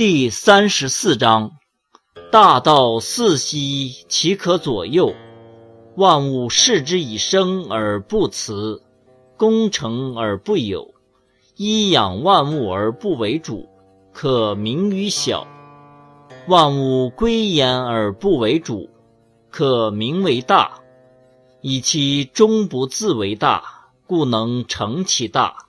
第三十四章：大道四兮，其可左右；万物视之以生而不辞，功成而不有。一养万物而不为主，可名于小；万物归焉而不为主，可名为大。以其终不自为大，故能成其大。